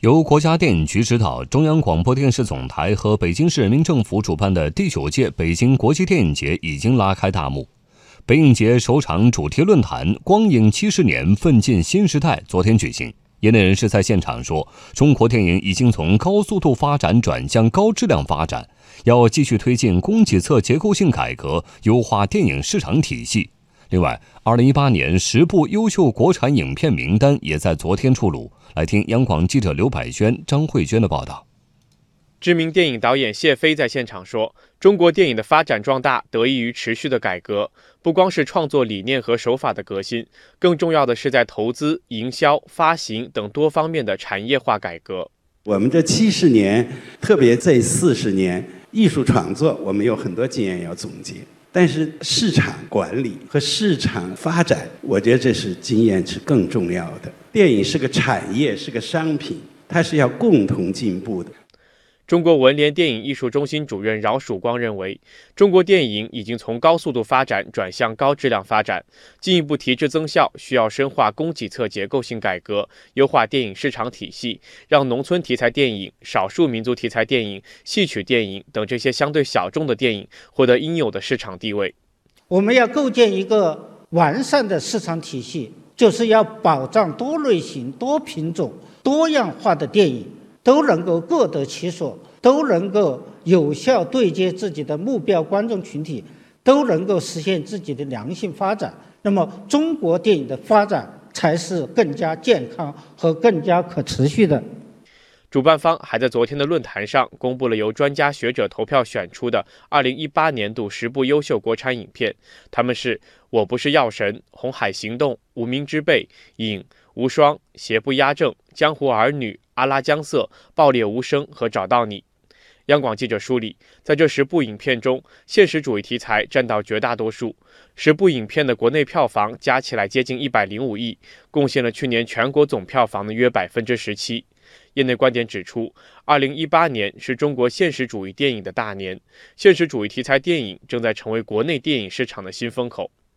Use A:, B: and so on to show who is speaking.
A: 由国家电影局指导、中央广播电视总台和北京市人民政府主办的第九届北京国际电影节已经拉开大幕。北影节首场主题论坛“光影七十年，奋进新时代”昨天举行。业内人士在现场说：“中国电影已经从高速度发展转向高质量发展，要继续推进供给侧结构性改革，优化电影市场体系。”另外，二零一八年十部优秀国产影片名单也在昨天出炉。来听央广记者刘百轩、张慧娟的报道。
B: 知名电影导演谢飞在现场说：“中国电影的发展壮大得益于持续的改革，不光是创作理念和手法的革新，更重要的是在投资、营销、发行等多方面的产业化改革。
C: 我们这七十年，特别这四十年，艺术创作我们有很多经验要总结。”但是市场管理和市场发展，我觉得这是经验是更重要的。电影是个产业，是个商品，它是要共同进步的。
B: 中国文联电影艺术中心主任饶曙光认为，中国电影已经从高速度发展转向高质量发展，进一步提质增效，需要深化供给侧结构性改革，优化电影市场体系，让农村题材电影、少数民族题材电影、戏曲电影等这些相对小众的电影获得应有的市场地位。
D: 我们要构建一个完善的市场体系，就是要保障多类型、多品种、多样化的电影。都能够各得其所，都能够有效对接自己的目标观众群体，都能够实现自己的良性发展。那么，中国电影的发展才是更加健康和更加可持续的。
B: 主办方还在昨天的论坛上公布了由专家学者投票选出的2018年度十部优秀国产影片，他们是《我不是药神》《红海行动》《无名之辈》《影》《无双》《邪不压正》《江湖儿女》。阿拉江色、爆裂无声和找到你。央广记者梳理，在这十部影片中，现实主义题材占到绝大多数。十部影片的国内票房加起来接近一百零五亿，贡献了去年全国总票房的约百分之十七。业内观点指出，二零一八年是中国现实主义电影的大年，现实主义题材电影正在成为国内电影市场的新风口。